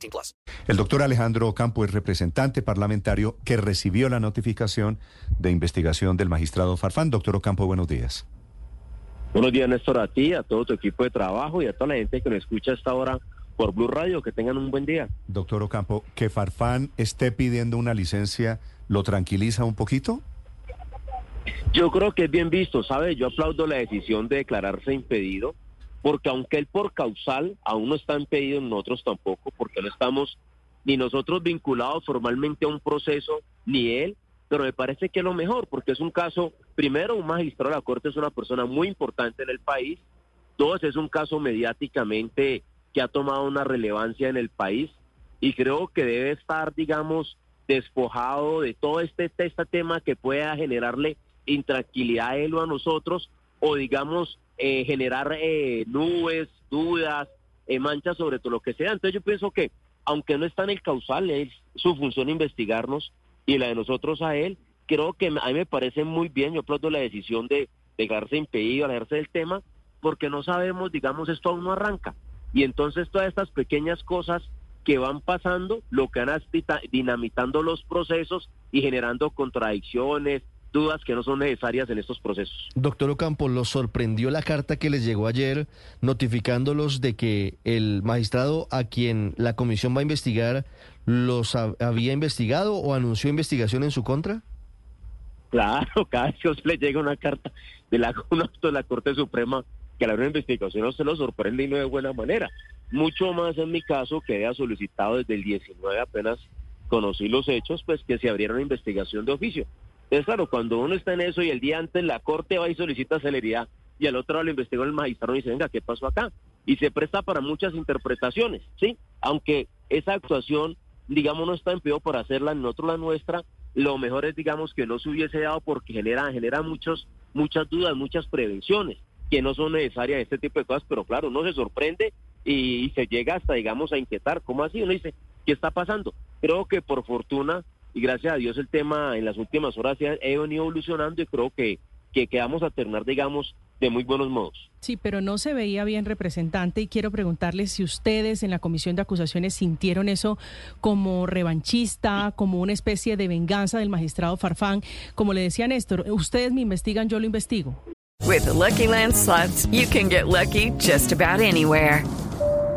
18 plus. El doctor Alejandro Campo es representante parlamentario que recibió la notificación de investigación del magistrado Farfán. Doctor Ocampo, buenos días. Buenos días, Néstor, a ti, a todo tu equipo de trabajo y a toda la gente que nos escucha a esta hora por Blue Radio. Que tengan un buen día. Doctor Ocampo, que Farfán esté pidiendo una licencia, ¿lo tranquiliza un poquito? Yo creo que es bien visto, ¿sabe? Yo aplaudo la decisión de declararse impedido, porque aunque él por causal aún no está impedido, nosotros tampoco, porque no estamos ni nosotros vinculados formalmente a un proceso, ni él, pero me parece que es lo mejor, porque es un caso, primero, un magistrado de la Corte es una persona muy importante en el país, dos, es un caso mediáticamente que ha tomado una relevancia en el país, y creo que debe estar, digamos, despojado de todo este, este tema que pueda generarle intranquilidad a él o a nosotros, o digamos, eh, generar eh, nubes, dudas, eh, manchas sobre todo lo que sea. Entonces yo pienso que, aunque no está en el causal, es su función investigarnos y la de nosotros a él, creo que a mí me parece muy bien, yo aplaudo la decisión de dejarse impedido, alejarse del tema, porque no sabemos, digamos, esto aún no arranca. Y entonces todas estas pequeñas cosas que van pasando, lo que van dinamitando los procesos y generando contradicciones, dudas que no son necesarias en estos procesos. Doctor Ocampo, ¿los sorprendió la carta que les llegó ayer notificándolos de que el magistrado a quien la comisión va a investigar los había investigado o anunció investigación en su contra? Claro, cada vez que le llega una carta de la, de la Corte Suprema que la investigación no se lo sorprende y no de buena manera. Mucho más en mi caso que había solicitado desde el 19 apenas conocí los hechos, pues que se abriera una investigación de oficio. Es claro, cuando uno está en eso y el día antes la corte va y solicita celeridad y al otro lado lo investigó el magistrado y dice, venga, ¿qué pasó acá? Y se presta para muchas interpretaciones, ¿sí? Aunque esa actuación, digamos, no está en peor por hacerla, en otro la nuestra, lo mejor es, digamos, que no se hubiese dado porque genera, genera muchos, muchas dudas, muchas prevenciones que no son necesarias este tipo de cosas, pero claro, uno se sorprende y, y se llega hasta, digamos, a inquietar. ¿Cómo así? Uno dice, ¿qué está pasando? Creo que por fortuna y gracias a Dios el tema en las últimas horas ha venido evolucionando y creo que, que quedamos a terminar, digamos, de muy buenos modos. Sí, pero no se veía bien representante y quiero preguntarle si ustedes en la comisión de acusaciones sintieron eso como revanchista, como una especie de venganza del magistrado Farfán. Como le decía Néstor, ustedes me investigan, yo lo investigo. With Lucky Land slots, you can get lucky just about anywhere.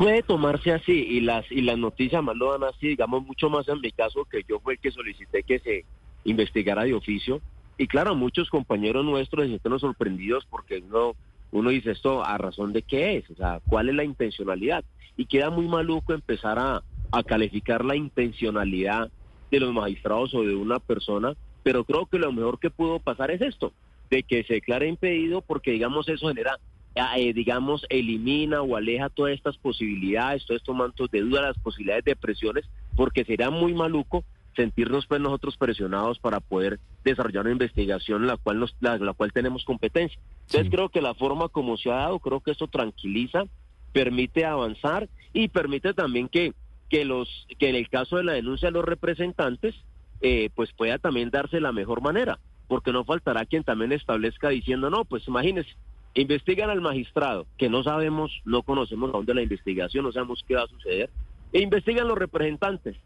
Puede tomarse así y las y las noticias más lo dan así, digamos mucho más en mi caso que yo fue el que solicité que se investigara de oficio. Y claro, muchos compañeros nuestros se sienten sorprendidos porque uno uno dice esto a razón de qué es, o sea, cuál es la intencionalidad y queda muy maluco empezar a, a calificar la intencionalidad de los magistrados o de una persona, pero creo que lo mejor que pudo pasar es esto, de que se declare impedido porque digamos eso genera eh, digamos, elimina o aleja todas estas posibilidades, todos estos mantos de duda, las posibilidades de presiones, porque sería muy maluco sentirnos pues nosotros presionados para poder desarrollar una investigación en la cual nos, la, cual tenemos competencia. Entonces creo que la forma como se ha dado, creo que esto tranquiliza, permite avanzar y permite también que, que los, que en el caso de la denuncia de los representantes, eh, pues pueda también darse la mejor manera, porque no faltará quien también establezca diciendo, no, pues imagínese, investigan al magistrado, que no sabemos, no conocemos a dónde la investigación, no sabemos qué va a suceder, e investigan los representantes.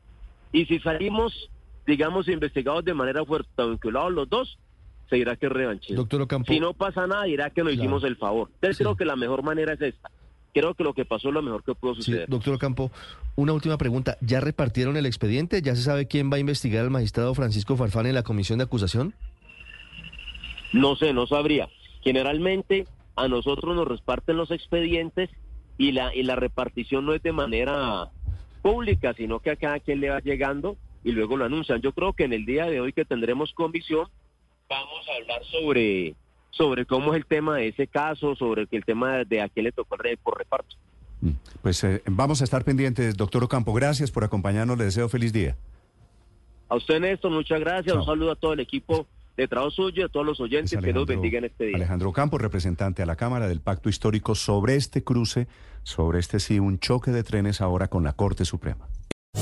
Y si salimos, digamos, investigados de manera fuerte, vinculados los dos, se dirá que es. Doctor Ocampo. Si no pasa nada, dirá que nos hicimos el favor. Entonces creo que la mejor manera es esta. creo que lo que pasó es lo mejor que pudo Sí, suceder. doctor Ocampo, una última pregunta. ¿Ya repartieron el expediente? ¿Ya se sabe quién va a investigar al magistrado Francisco Farfán en la comisión de acusación? No sé, no sabría. Generalmente a nosotros nos reparten los expedientes y la, y la repartición no es de manera pública, sino que a cada quien le va llegando y luego lo anuncian. Yo creo que en el día de hoy que tendremos comisión vamos a hablar sobre, sobre cómo es el tema de ese caso, sobre el tema de a quién le tocó el por reparto. Mm, Pues eh, vamos a estar pendientes, doctor Ocampo. Gracias por acompañarnos. Le deseo feliz día. A usted, Néstor, muchas gracias. Chao. Un saludo a todo el equipo de trabajo suyo, a todos los oyentes, Es que nos bendiga en este día. Alejandro Ocampo, representante a la Cámara del Pacto Histórico sobre este cruce, sobre este sí, un choque de trenes ahora con la Corte Suprema.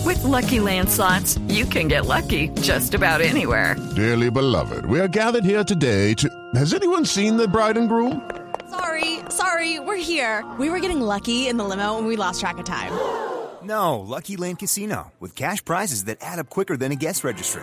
With Lucky Land slots, you can get lucky just about anywhere. Dearly beloved, we are gathered here today to. Has anyone seen the bride and groom? Sorry, sorry, we're here. We were getting lucky in the limo and we lost track of time. No, Lucky Land Casino, with cash prizes that add up quicker than a guest registry.